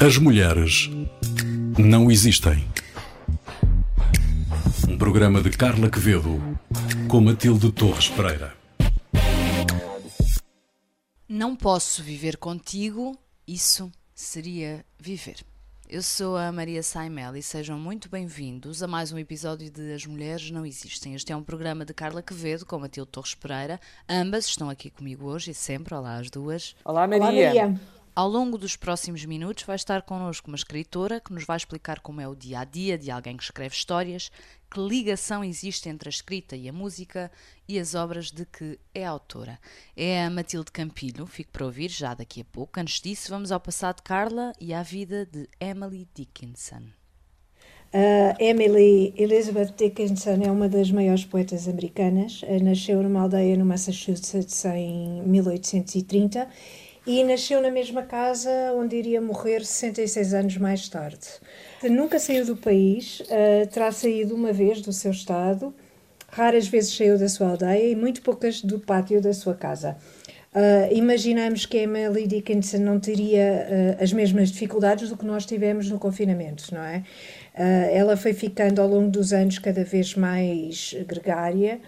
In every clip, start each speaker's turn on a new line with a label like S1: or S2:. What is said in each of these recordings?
S1: As mulheres não existem. Um programa de Carla Quevedo com Matilde Torres Pereira.
S2: Não posso viver contigo, isso seria viver. Eu sou a Maria Saimel e sejam muito bem-vindos a mais um episódio de As Mulheres Não Existem. Este é um programa de Carla Quevedo com Matilde Torres Pereira. Ambas estão aqui comigo hoje e sempre. Olá, as duas.
S3: Olá, Maria.
S4: Olá, Maria.
S2: Ao longo dos próximos minutos vai estar connosco uma escritora que nos vai explicar como é o dia a dia de alguém que escreve histórias, que ligação existe entre a escrita e a música e as obras de que é autora. É a Matilde Campilho, fico para ouvir já daqui a pouco. Antes disso, vamos ao passado de Carla e à vida de Emily Dickinson.
S4: Uh, Emily Elizabeth Dickinson é uma das maiores poetas americanas. Nasceu numa aldeia no Massachusetts em 1830 e nasceu na mesma casa onde iria morrer 66 anos mais tarde. Nunca saiu do país, uh, terá saído uma vez do seu estado, raras vezes saiu da sua aldeia e muito poucas do pátio da sua casa. Uh, imaginamos que Emily Dickinson não teria uh, as mesmas dificuldades do que nós tivemos no confinamento, não é? Uh, ela foi ficando ao longo dos anos cada vez mais gregária,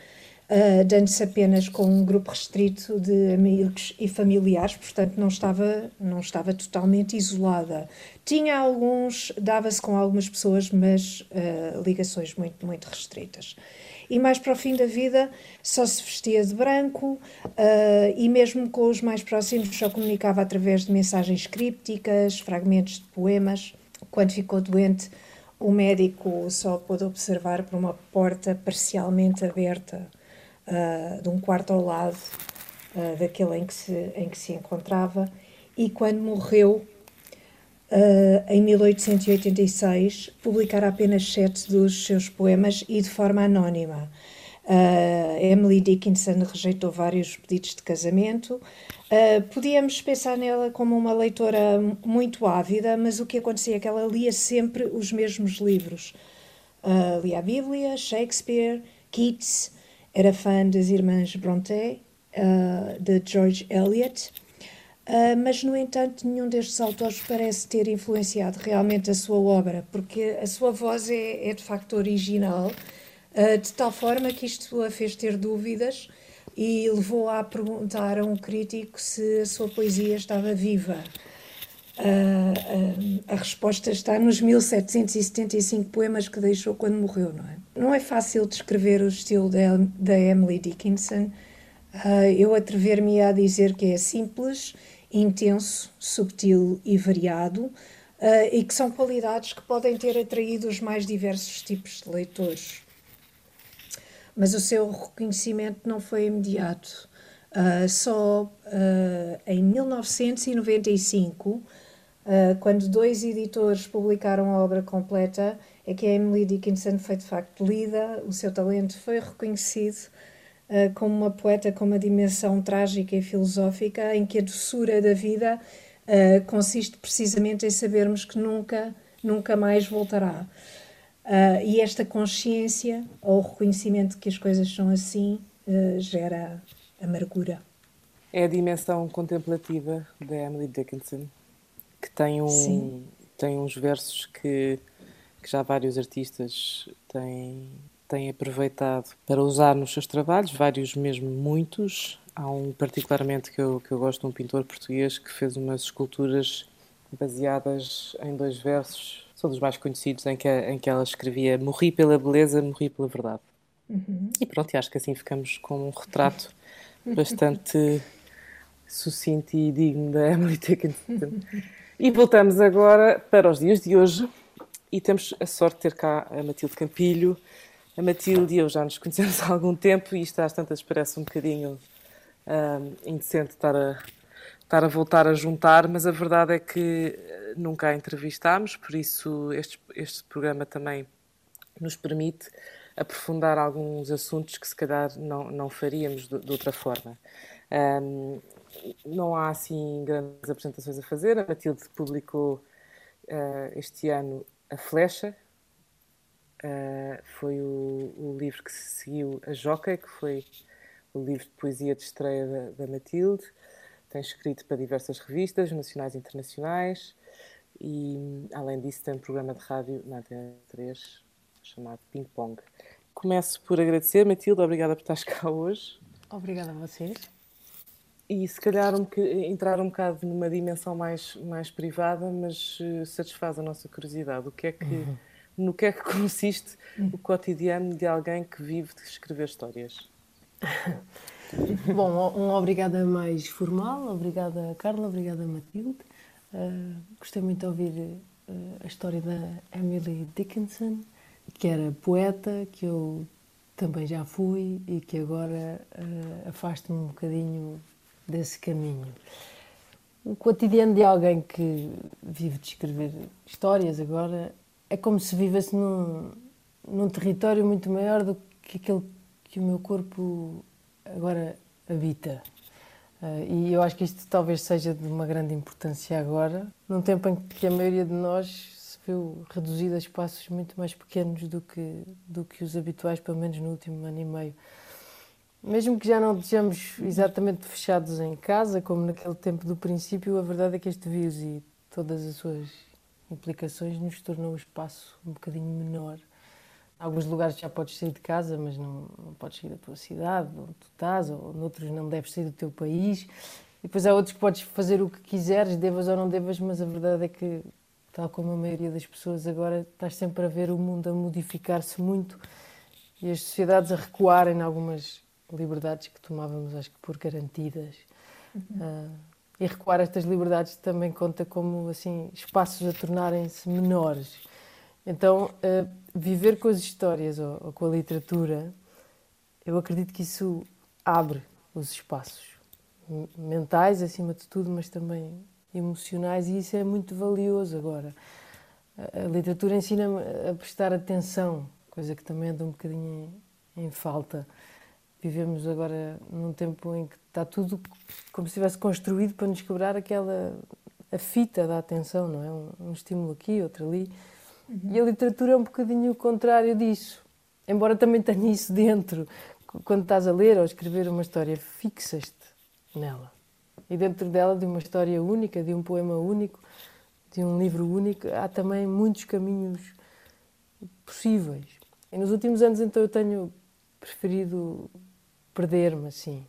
S4: uh, dando-se apenas com um grupo restrito de amigos e familiares, portanto não estava, não estava totalmente isolada. Tinha alguns, dava-se com algumas pessoas, mas uh, ligações muito, muito restritas. E mais para o fim da vida só se vestia de branco uh, e mesmo com os mais próximos só comunicava através de mensagens crípticas, fragmentos de poemas. Quando ficou doente, o médico só pôde observar por uma porta parcialmente aberta uh, de um quarto ao lado uh, daquele em que, se, em que se encontrava, e quando morreu, uh, em 1886, publicara apenas sete dos seus poemas e de forma anónima. Emily Dickinson rejeitou vários pedidos de casamento. podíamos pensar nela como uma leitora muito ávida, mas o que acontecia é que ela lia sempre os mesmos livros. lia a Bíblia, Shakespeare, Keats, era fã das irmãs Brontë, uh, de George Eliot, uh, mas, no entanto, nenhum destes autores parece ter influenciado realmente a sua obra, porque a sua voz é, é de facto original, uh, de tal forma que isto a fez ter dúvidas e levou a perguntar a um crítico se a sua poesia estava viva. Uh, a resposta está nos 1775 poemas que deixou quando morreu, não é? Não é fácil descrever o estilo da Emily Dickinson. Uh, eu atrever-me a dizer que é simples, intenso, subtil e variado, uh, e que são qualidades que podem ter atraído os mais diversos tipos de leitores. Mas o seu reconhecimento não foi imediato. Só em 1995 Uh, quando dois editores publicaram a obra completa, é que a Emily Dickinson foi de facto lida, o seu talento foi reconhecido uh, como uma poeta com uma dimensão trágica e filosófica, em que a doçura da vida uh, consiste precisamente em sabermos que nunca, nunca mais voltará. e esta consciência, ou o reconhecimento de que as coisas são assim, gera amargura.
S3: É a dimensão contemplativa da Emily Dickinson que tem, um, tem uns versos que, que já vários artistas têm, têm aproveitado para usar nos seus trabalhos, vários mesmo muitos. Há um particularmente que eu, que eu gosto, um pintor português que fez umas esculturas baseadas em dois versos, são dos mais conhecidos, em que, em que ela escrevia Morri pela beleza, morri pela verdade. Uhum. E pronto, acho que assim ficamos com um retrato bastante sucinto e digno da Emily Dickinson. E voltamos agora para os dias de hoje e temos a sorte de ter cá a Matilde Campilho. A Matilde e eu já nos conhecemos há algum tempo e isto às tantas parece um bocadinho um, indecente estar a, estar a voltar a juntar, mas a verdade é que eh, nunca a entrevistámos, por isso este, este programa também nos permite aprofundar alguns assuntos que se calhar não, não faríamos de, de outra forma. Um, não há assim grandes apresentações a fazer. A Matilde publicou uh, este ano A Flecha, uh, foi o, o, livro que seguiu a Joca, que foi o livro de poesia de estreia da, da Matilde. Tem escrito para diversas revistas nacionais e internacionais e, além disso, tem um programa de rádio na Antena 3 chamado Ping Pong. Começo por agradecer, Matilde, obrigada por estares cá hoje.
S5: Obrigada a vocês.
S3: E se calhar um, entrar um bocado numa dimensão mais, mais privada, mas uh, satisfaz a nossa curiosidade. O que é que, uhum. No que é que consiste o cotidiano de alguém que vive de escrever histórias?
S5: Bom, um obrigada mais formal, obrigada Carla, obrigada Matilde. Uh, gostei muito de ouvir uh, a história da Emily Dickinson, que era poeta, que eu também já fui e que agora uh, afasta-me um bocadinho desse caminho. O cotidiano de alguém que vive de escrever histórias agora é como se vivesse num, num território muito maior do que aquele que o meu corpo agora habita. Uh, e eu acho que isto talvez seja de uma grande importância agora, num tempo em que a maioria de nós viu reduzida a espaços muito mais pequenos do que, do que os habituais, pelo menos no último ano e meio. Mesmo que já não estejamos exatamente fechados em casa, como naquele tempo do princípio, a verdade é que este vírus e todas as suas implicações nos tornou o espaço um bocadinho menor em alguns lugares já podes sair de casa, mas não, não podes sair da tua cidade, onde tu estás, ou noutros não deves sair do teu país. E depois há outros que podes fazer o que quiseres, devas ou não devas, mas a verdade é que, tal como a maioria das pessoas agora, estás sempre a ver o mundo a modificar-se muito e as sociedades a recuarem em algumas liberdades que tomávamos, acho que por garantidas. Uhum. Uh, e recuar estas liberdades também conta como assim espaços a tornarem-se menores. Então, uh, viver com as histórias ou, ou, com a literatura, eu acredito que isso abre os espaços mentais, acima de tudo, mas também emocionais, e isso é muito valioso agora. A, literatura ensina-me a prestar atenção, coisa que também anda um bocadinho em, em falta. Vivemos agora num tempo em que está tudo como se estivesse construído para nos quebrar aquela a fita da atenção, não é? Um, um estímulo aqui, outro ali. Uhum. E a literatura é um bocadinho o contrário disso. Embora também tenha isso dentro. Quando estás a ler ou a escrever uma história, fixas-te nela. E dentro dela, de uma história única, de um poema único, de um livro único, há também muitos caminhos possíveis. E nos últimos anos, então, eu tenho preferido perder-me assim.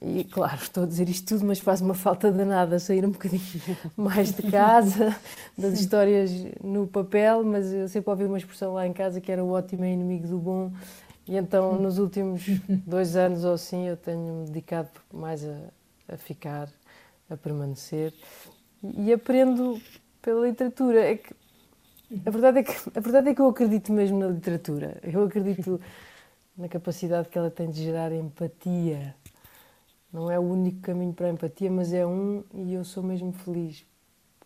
S5: E claro, estou a dizer isto tudo, mas faz uma falta danada sair um bocadinho mais de casa, das histórias no papel, mas eu sempre ouvi uma expressão lá em casa que era o ótimo é inimigo do bom. E então, nos últimos dois anos ou assim, eu tenho-me dedicado mais a, a, ficar, a permanecer. E, aprendo pela literatura. É que, a, verdade é que, a verdade é que eu acredito mesmo na literatura. Eu acredito na capacidade que ela tem de gerar empatia não é o único caminho para a empatia, mas é um e eu sou mesmo feliz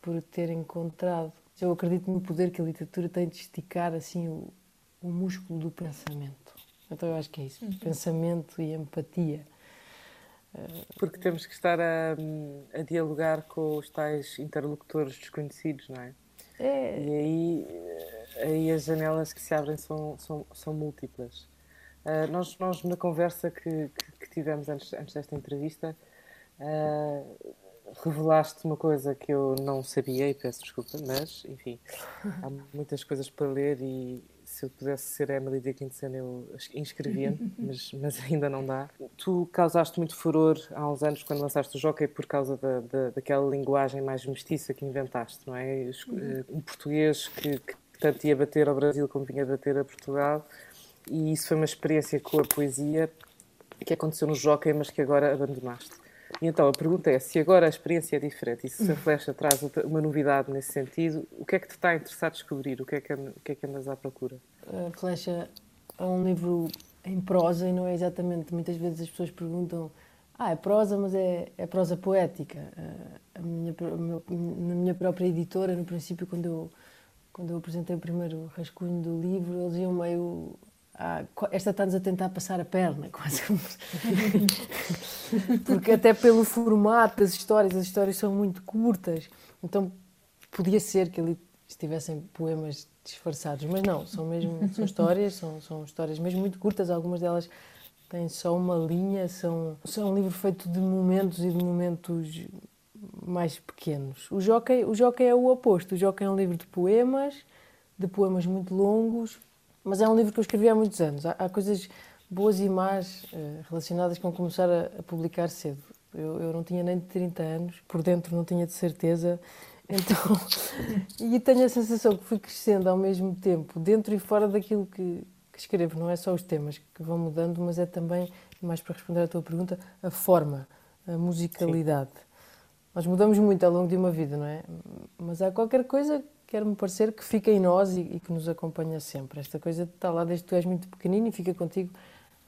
S5: por ter encontrado. Eu acredito no poder que a literatura tem de esticar assim o, o músculo do pensamento. Então eu acho que é isso, uhum. pensamento e empatia.
S3: Porque temos que estar a, a, dialogar com os tais interlocutores desconhecidos, não é?
S5: é.
S3: E aí, aí as janelas que se abrem são, são, são múltiplas. Uh, nós, nós, na conversa que, que, que, tivemos antes, antes desta entrevista, uh, revelaste uma coisa que eu não sabia e peço desculpa, mas, enfim, há muitas coisas para ler e se eu pudesse ser Emily Dickinson eu inscrevia-me, mas, mas, ainda não dá. Tu causaste muito furor há uns anos quando lançaste o Jockey por causa da, da, daquela linguagem mais mestiça que inventaste, não é? Uhum. Um português que, que tanto ia bater ao Brasil como vinha bater a Portugal e isso foi uma experiência com a poesia que aconteceu no Jockey, mas que agora abandonaste. E então a pergunta é: se agora a experiência é diferente e se a flecha traz uma novidade nesse sentido, o que é que te está interessado descobrir? O que é que, o que, é que andas à procura?
S5: A flecha é um livro em prosa e não é exatamente. Muitas vezes as pessoas perguntam: ah, é prosa, mas é, é prosa poética. Minha, na minha própria editora, no princípio, quando eu, quando eu apresentei o primeiro rascunho do livro, eles iam meio ah, esta está-nos a tentar passar a perna, quase. Porque até pelo formato das histórias, as histórias são muito curtas, então podia ser que ali estivessem poemas disfarçados, mas não, são mesmo são histórias, são, são histórias mesmo muito curtas, algumas delas têm só uma linha, são, são um livro feito de momentos e de momentos mais pequenos. O Jockey, o Jockey é o oposto. O Jockey é um livro de poemas, de poemas muito longos, mas é um livro que eu escrevi há muitos anos. Há, há coisas boas e más uh, relacionadas com começar a, a publicar cedo. Eu, eu, não tinha nem de 30 anos, por dentro não tinha de certeza. Então, e tenho a sensação que fui crescendo ao mesmo tempo, dentro e fora daquilo que, que escrevo. Não é só os temas que vão mudando, mas é também, mais para responder à tua pergunta, a forma, a musicalidade. Sim. Nós mudamos muito ao longo de uma vida, não é? Mas há qualquer coisa quer-me parecer que fica em nós e, e, que nos acompanha sempre. Esta coisa está lá desde que tu és muito pequenino e fica contigo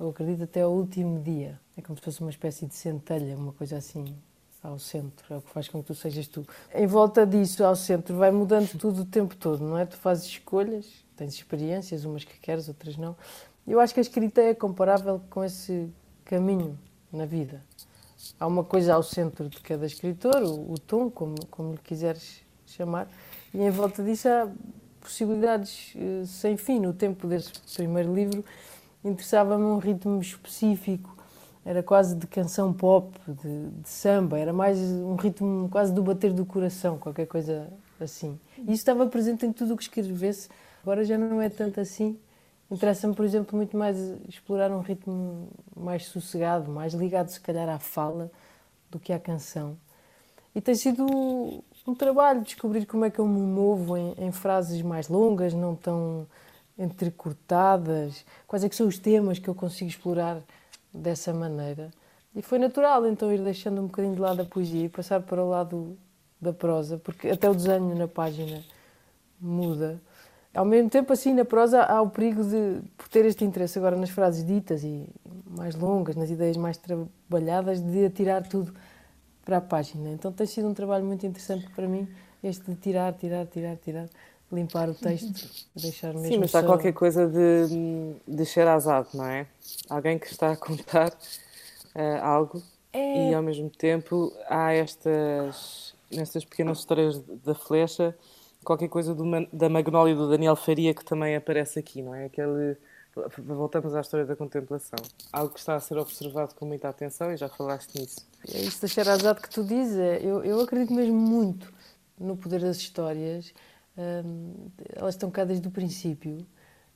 S5: eu acredito, até ao último dia. É como se fosse uma espécie de centelha, uma coisa assim, ao centro. É o que faz com que tu sejas tu. Em volta disso, ao centro, vai mudando tudo o tempo todo, não é? Tu fazes escolhas, tens experiências, umas que queres, outras não. Eu acho que a escrita é comparável com esse caminho na vida. Há uma coisa ao centro de cada escritor, o, o tom, como, como lhe quiseres chamar, e em volta disso há possibilidades uh, sem fim. No tempo desse primeiro livro, interessava-me um ritmo específico, era quase de canção pop, de, de, samba, era mais um ritmo quase do bater do coração, qualquer coisa assim. E isso estava presente em tudo o que escrevesse, agora já não é tanto assim. Interessa-me, por exemplo, muito mais explorar um ritmo mais sossegado, mais ligado, se calhar, à fala do que à canção. E tem sido um trabalho descobrir como é que eu me movo em, em frases mais longas, não tão entrecortadas, quais é que são os temas que eu consigo explorar dessa maneira. E foi natural então ir deixando um bocadinho de lado a poesia e passar para o lado da prosa, porque até o desenho na página muda. Ao mesmo tempo, assim, na prosa há o perigo de, por ter este interesse agora nas frases ditas e mais longas, nas ideias mais trabalhadas, de atirar tudo para a página. Então tem sido um trabalho muito interessante para mim, este de tirar, tirar, tirar, tirar limpar o texto, deixar mesmo
S3: Sim, mas há qualquer coisa de, de Sherazade, não é? Alguém que está a contar uh, algo é... e ao mesmo tempo há estas, nestas pequenas histórias da flecha qualquer coisa do, da Magnólia do Daniel Faria que também aparece aqui, não é? Aquele voltamos à história da contemplação. Algo que está a ser observado com muita atenção e já falaste nisso.
S5: É isso da Sherazade que tu dizes. É, eu, eu acredito mesmo muito no poder das histórias elas estão cá desde o princípio,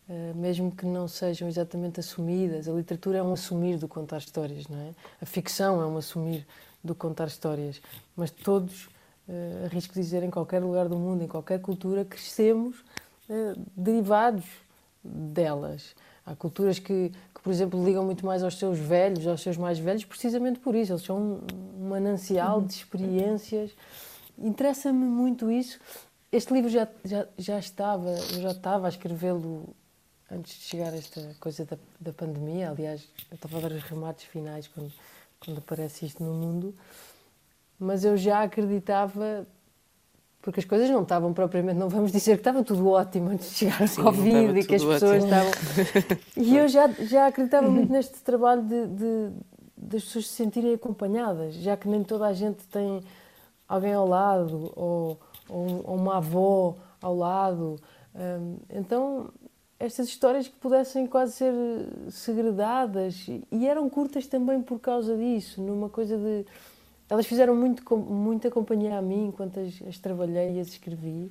S5: ah, mesmo que não sejam exatamente assumidas. A literatura é um assumir do contar histórias, não é? A ficção é um assumir do contar histórias. Mas todos, ah, arrisco dizer, em qualquer lugar do mundo, em qualquer cultura, crescemos ah, derivados delas. Há culturas que, que, por exemplo, ligam muito mais aos seus velhos, aos seus mais velhos, precisamente por isso. Eles são um manancial de experiências. Interessa-me muito isso este livro já, já, já estava, eu já estava a escrevê-lo antes de chegar a esta coisa da, da pandemia. Aliás, eu estava a ver os remates finais quando, quando aparece isto no mundo. Mas eu já acreditava, porque as coisas não estavam propriamente, não vamos dizer que estava tudo ótimo antes de chegar ao Covid e que as pessoas ótimo. estavam. E eu já, já acreditava muito neste trabalho de, de, das pessoas se sentirem acompanhadas, já que nem toda a gente tem alguém ao lado ou ou, uma avó ao lado. Hum, então, estas histórias que pudessem quase ser segredadas e eram curtas também por causa disso, numa coisa de elas fizeram muito muita companhia a mim enquanto as, as trabalhei e as escrevi.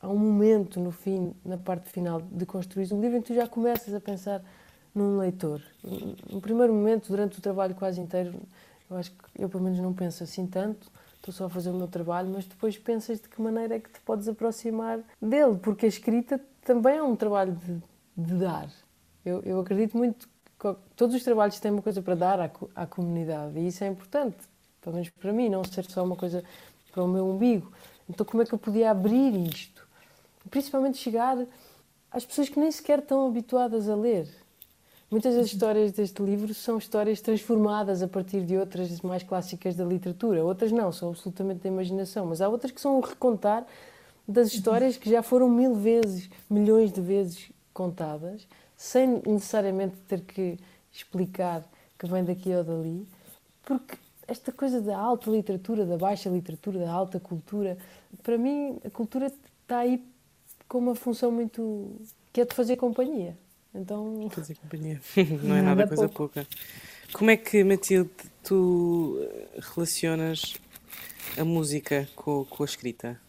S5: Há um momento no fim, na parte final de construir um livro em que tu já começas a pensar num leitor. No primeiro momento, durante o trabalho quase inteiro, eu acho que eu pelo menos não penso assim tanto estou só a fazer o meu trabalho, mas depois pensas de que maneira é que te podes aproximar dele, porque a escrita também é um trabalho de, de dar. Eu, eu, acredito muito que todos os trabalhos têm uma coisa para dar à, à comunidade e isso é importante, pelo menos para mim, não ser só uma coisa para o meu umbigo. Então, como é que eu podia abrir isto? Principalmente chegar às pessoas que nem sequer estão habituadas a ler. Muitas das histórias deste livro são histórias transformadas a partir de outras mais clássicas da literatura. Outras não, são absolutamente da imaginação. Mas há outras que são o recontar das histórias que já foram mil vezes, milhões de vezes contadas, sem necessariamente ter que explicar que vem daqui ou dali. Porque esta coisa da alta literatura, da baixa literatura, da alta cultura, para mim a cultura está aí com uma função muito. que é de fazer companhia. Então.
S3: Fazer companhia. Não é nada, nada coisa pouca. Como é que, Matilde, tu eh, relacionas a música com, com a escrita?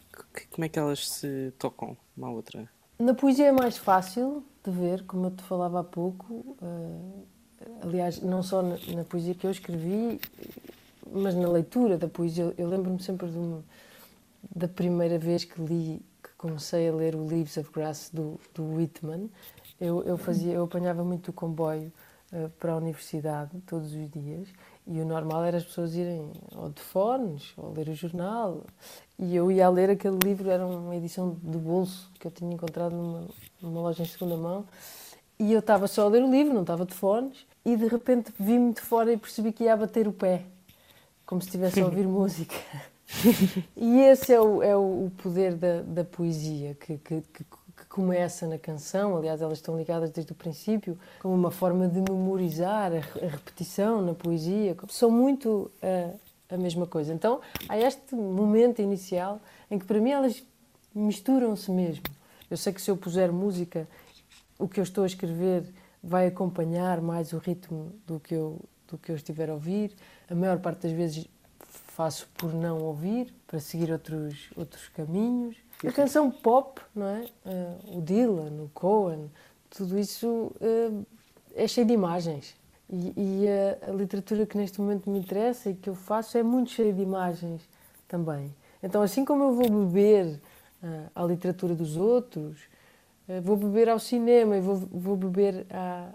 S3: Como é que elas se tocam uma à outra?
S5: Na poesia é mais fácil de ver, como eu te falava há pouco. Uh, aliás, não só na, na, poesia que eu escrevi, mas na leitura da poesia. Eu lembro-me sempre da primeira vez que li, que comecei a ler o Leaves of Grass do, do Whitman. Eu, eu, fazia, eu apanhava muito o comboio uh, para a universidade todos os dias e o normal era as pessoas irem ou de fones ou ler o jornal. E eu ia a ler aquele livro, era uma edição de bolso que eu tinha encontrado numa, numa loja em segunda mão. E eu estava só a ler o livro, não estava de fones. E de repente vi-me de fora e percebi que ia bater o pé, como se estivesse a ouvir música. e esse é o, é o poder da, da poesia, que, que, que começa na canção, aliás, elas estão ligadas desde o princípio, como uma forma de memorizar a, a repetição na poesia, são muito uh, a mesma coisa. Então, há este momento inicial em que para mim elas misturam-se mesmo. Eu sei que se eu puser música, o que eu estou a escrever vai acompanhar mais o ritmo do que eu do que eu estiver a ouvir. A maior parte das vezes faço por não ouvir, para seguir outros outros caminhos. A canção pop, não é? Uh, o Dylan, o Cohen, tudo isso uh, é cheio de imagens. E, e a, a, literatura que neste momento me interessa e que eu faço é muito cheia de imagens também. Então, assim como eu vou beber uh, à literatura dos outros, vou beber ao cinema e vou, vou beber à,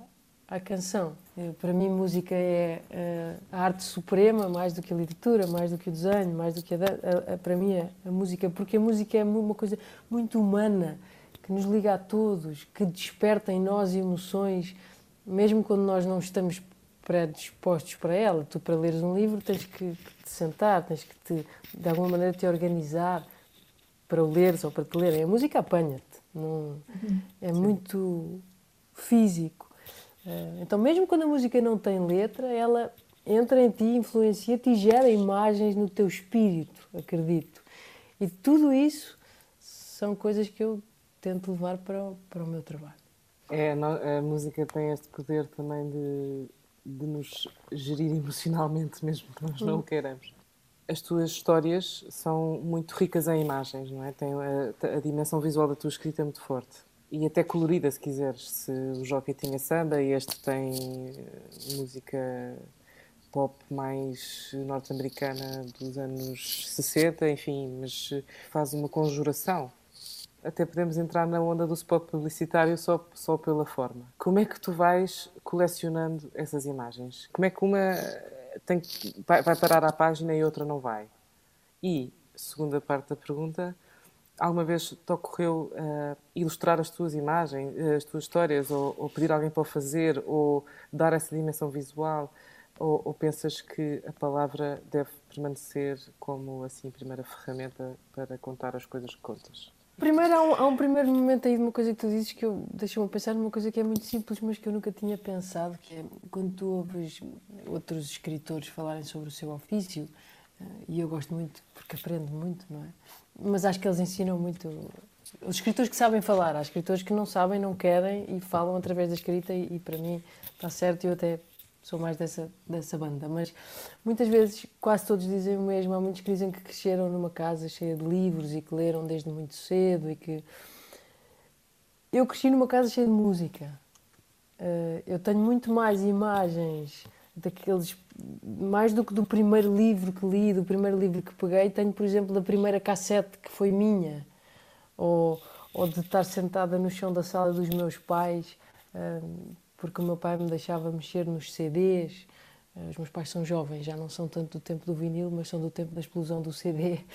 S5: à canção. Eh, para mim, música é eh, a arte suprema, mais do que a literatura, mais do que o desenho, mais do que a, a, a para mim é a música, porque a música é uma coisa muito humana, que nos liga a todos, que desperta em nós emoções, mesmo quando nós não estamos predispostos para ela. Tu, para leres um livro, tens que, te sentar, tens que, te, de alguma maneira, te organizar para o leres ou para te lerem. A música apanha-te, uhum. é Sim. muito físico. Eh, então, mesmo quando a música não tem letra, ela entra em ti, influencia-te e gera imagens no teu espírito, acredito. E tudo isso são coisas que eu tento levar para o, para o meu trabalho.
S3: É, a música tem este poder também de, de nos gerir emocionalmente, mesmo que nós não o hum. queiramos. As tuas histórias são muito ricas em imagens, não é? Tem a, a dimensão visual da tua escrita é muito forte e até colorida, se quiseres. Se o Jockey tinha samba este tem eh, música pop mais norte-americana dos anos 60, enfim, mas faz uma conjuração. Até podemos entrar na onda do spot publicitário só, só pela forma. Como é que tu vais colecionando essas imagens? Como é que uma tem, vai, vai parar à página e outra não vai? E, segunda parte da pergunta, alguma vez te ocorreu uh, ilustrar as tuas imagens, eh, as tuas histórias, ou, ou, pedir alguém para o fazer, ou dar essa dimensão visual, ou, ou, pensas que a palavra deve permanecer como assim primeira ferramenta para contar as coisas que contas?
S5: Primeiro, há um, há um primeiro momento aí de uma coisa que tu dizes que eu deixou-me pensar numa coisa que é muito simples, mas que eu nunca tinha pensado, que é quando tu ouves outros escritores falarem sobre o seu ofício, uh, e eu gosto muito porque aprendo muito, não é? Mas acho que eles ensinam muito. Os escritores que sabem falar, há escritores que não sabem, não querem e falam através da escrita, e, e para mim está certo, eu até sou mais dessa, dessa banda. Mas muitas vezes, quase todos dizem o mesmo. Há muitos que dizem que cresceram numa casa cheia de livros e que leram desde muito cedo e que. Eu cresci numa casa cheia de música. Eh, eu tenho muito mais imagens daqueles mais do que do primeiro livro que li, do primeiro livro que peguei, tenho, por exemplo, da primeira cassete que foi minha, ou, ou de estar sentada no chão da sala dos meus pais, hum, porque o meu pai me deixava mexer nos CDs. Os meus pais são jovens, já não são tanto do tempo do vinil, mas são do tempo da explosão do CD.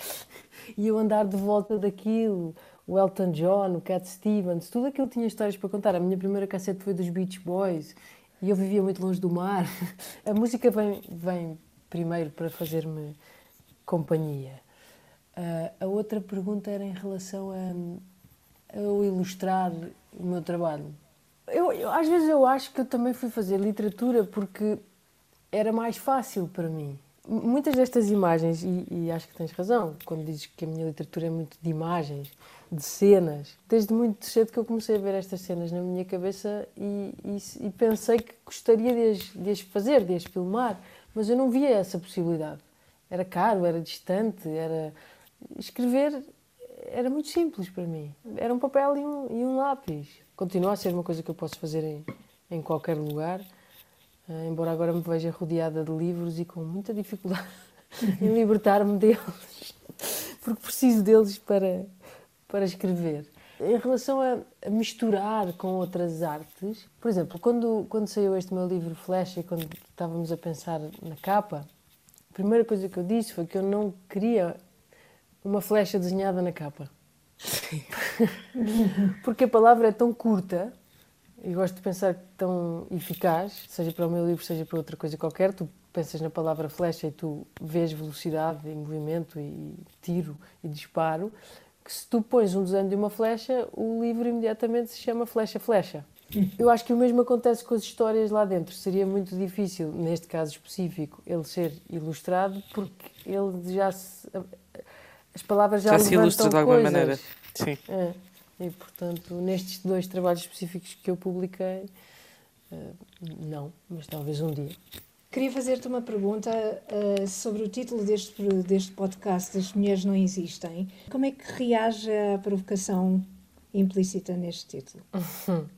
S5: E eu andar de volta daquilo, o Elton John, o Cat Stevens, tudo aquilo tinha histórias para contar. A minha primeira cassete foi dos Beach Boys e eu vivia muito longe do mar. A música vem, vem primeiro para fazer-me companhia. Uh, a outra pergunta era em relação a, a eu ilustrar o meu trabalho. Eu, eu, às vezes eu acho que eu também fui fazer literatura porque era mais fácil para mim. Muitas destas imagens, e, e acho que tens razão, quando dizes que a minha literatura é muito de imagens, de cenas. Desde muito cedo que eu comecei a ver estas cenas na minha cabeça e, e, e pensei que gostaria de as, de as, fazer, de as filmar, mas eu não via essa possibilidade. era caro, era distante, era escrever era muito simples para mim. Era um papel e um, e um lápis. Continua a ser uma coisa que eu posso fazer em, em qualquer lugar, embora agora me veja rodeada de livros e com muita dificuldade em libertar-me deles, porque preciso deles para, para escrever. Em relação a, a, misturar com outras artes, por exemplo, quando, quando saiu este meu livro Flash e quando estávamos a pensar na capa, a primeira coisa que eu disse foi que eu não queria uma flecha desenhada na capa. Porque a palavra é tão curta e gosto de pensar que tão eficaz, seja para o meu livro, seja para outra coisa qualquer. Tu pensas na palavra flecha e tu vês velocidade e movimento e tiro e disparo. Que se tu pões um desenho de uma flecha, o livro imediatamente se chama Flecha Flecha. Eu acho que o mesmo acontece com as histórias lá dentro. Seria muito difícil, neste caso específico, ele ser ilustrado, porque ele já se as palavras já, já se ilustra de alguma coisas. maneira. Sim. É. E, portanto, nestes dois trabalhos específicos que eu publiquei, uh, não, mas talvez um dia.
S4: Queria fazer-te uma pergunta uh, sobre o título deste, deste podcast, As Mulheres Não Existem. Como é que reage à provocação implícita neste título?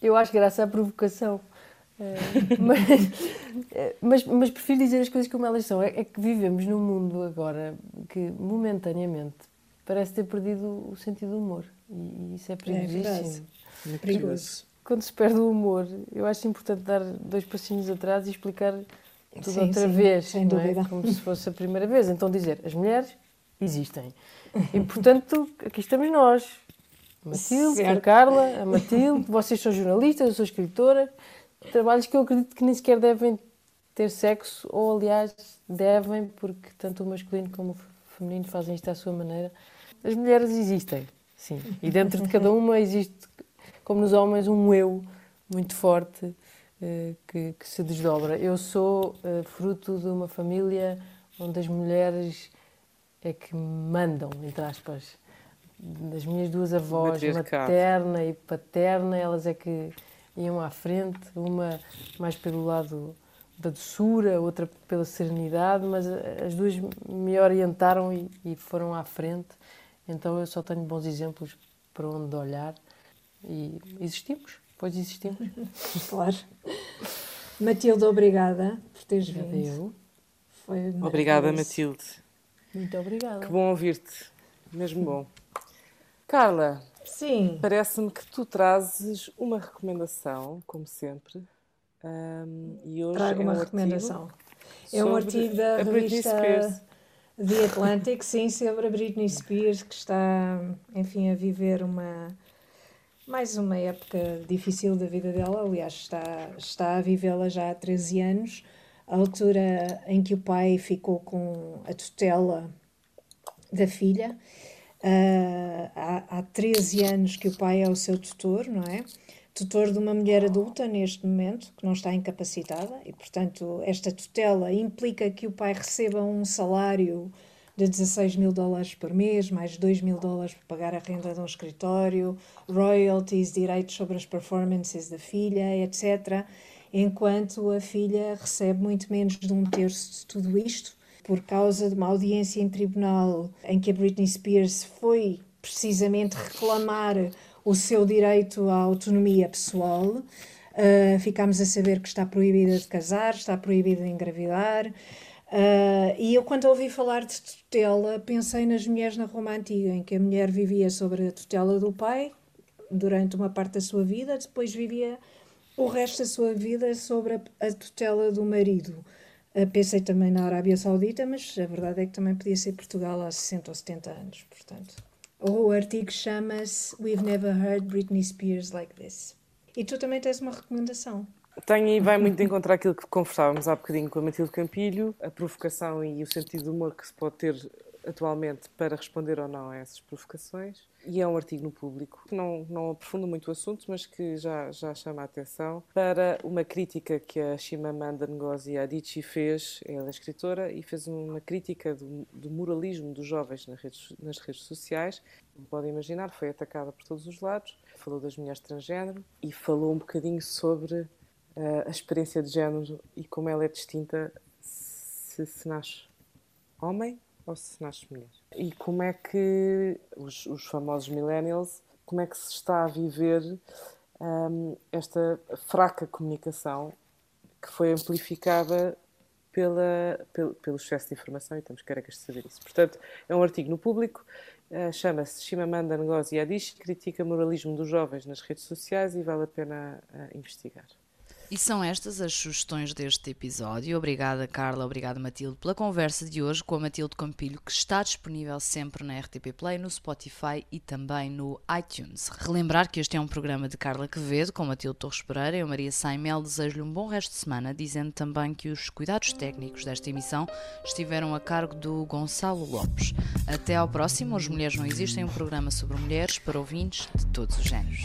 S5: Eu acho graça à provocação. É, mas, mas, mas, prefiro dizer as coisas como elas são. É, é, que vivemos num mundo agora que, momentaneamente, parece ter perdido o sentido do humor. E, isso é perigosíssimo.
S4: É perigoso.
S5: Quando se perde o humor, eu acho importante dar dois passinhos atrás e explicar tudo sim, outra sim, vez. Sem dúvida. Como se fosse a primeira vez. Então, dizer: as mulheres existem. E, portanto, aqui estamos nós. Matilde, certo. a Carla, a Matilde, vocês são jornalistas, eu sou escritora trabalhos que eu acredito que nem sequer devem ter sexo, ou aliás, devem, porque tanto o masculino como o feminino fazem isto à sua maneira. As mulheres existem, sim, e dentro de cada uma existe, como nos homens, um eu muito forte uh, que, que, se desdobra. Eu sou uh, fruto de uma família onde as mulheres é que mandam, entre aspas. Das minhas duas avós, materna e paterna, elas é que iam à frente, uma mais pelo lado da doçura, outra pela serenidade, mas as duas me orientaram e, e, foram à frente. Então eu só tenho bons exemplos para onde olhar e existimos, pois existimos.
S4: claro. Matilde, obrigada por teres vindo.
S5: Eu.
S3: Foi obrigada, Matilde.
S5: Muito obrigada.
S3: Que bom ouvir-te, mesmo bom. Carla,
S4: Sim.
S3: Parece-me que tu trazes uma recomendação, como sempre. Um, e hoje
S4: Trago
S3: é
S4: uma
S3: um
S4: recomendação. É um artigo da revista The Atlantic, sim, sobre a Britney Spears, que está, enfim, a viver uma mais uma época difícil da vida dela. Aliás, está, está a vivê-la já há 13 anos, a altura em que o pai ficou com a tutela da filha Uh, há, há 13 anos que o pai é o seu tutor, não é? Tutor de uma mulher adulta neste momento, que não está incapacitada, e portanto, esta tutela implica que o pai receba um salário de 16 mil dólares por mês, mais 2 mil dólares para pagar a renda de um escritório, royalties, direitos sobre as performances da filha, etc. Enquanto a filha recebe muito menos de um terço de tudo isto por causa de uma audiência em tribunal em que a Britney Spears foi precisamente reclamar o seu direito à autonomia pessoal. Uh, ficámos a saber que está proibida de casar, está proibida de engravidar. Uh, e eu, quando ouvi falar de tutela, pensei nas mulheres na Roma Antiga, em que a mulher vivia sobre a tutela do pai durante uma parte da sua vida, depois vivia o resto da sua vida sobre a, a tutela do marido. Pensei também na Arábia Saudita, mas a verdade é que também podia ser Portugal há 60 ou 70 anos, portanto. O artigo chama-se We've Never Heard Britney Spears Like This. E tu também tens uma recomendação.
S3: Tenho e vai muito de encontrar aquilo que conversávamos há bocadinho com a Matilde Campilho, a provocação e o sentido de humor que se pode ter atualmente para responder ou não a essas provocações. E é um artigo no público que não, não aprofunda muito o assunto, mas que já, já chama a atenção para uma crítica que a Shimamanda Ngozi Adichie fez. Ela é escritora e fez uma crítica do, do moralismo dos jovens nas redes, nas redes sociais. Como podem imaginar, foi atacada por todos os lados. Falou das mulheres transgênero e falou um bocadinho sobre uh, a experiência de género e como ela é distinta se, se nasce homem ou se nasces mulher. E como é que os, os famosos millennials, como é que se está a viver um, esta fraca comunicação que foi amplificada pela, pelo, pelo excesso de informação e temos carecas de saber isso. Portanto, é um artigo no público, uh, chama-se Shimamanda Ngozi Adichie, critica o moralismo dos jovens nas redes sociais e vale a pena uh, investigar.
S2: E são estas as sugestões deste episódio. Obrigada, Carla, obrigada, Matilde, pela conversa de hoje com a Matilde Campilho, que está disponível sempre na RTP Play, no Spotify e também no iTunes. Relembrar que este é um programa de Carla Quevedo, com Matilde Torres Pereira. Eu, Maria Saimel, desejo-lhe um bom resto de semana, dizendo também que os cuidados técnicos desta emissão estiveram a cargo do Gonçalo Lopes. Até ao próximo. As Mulheres Não Existem, um programa sobre mulheres para ouvintes de todos os géneros.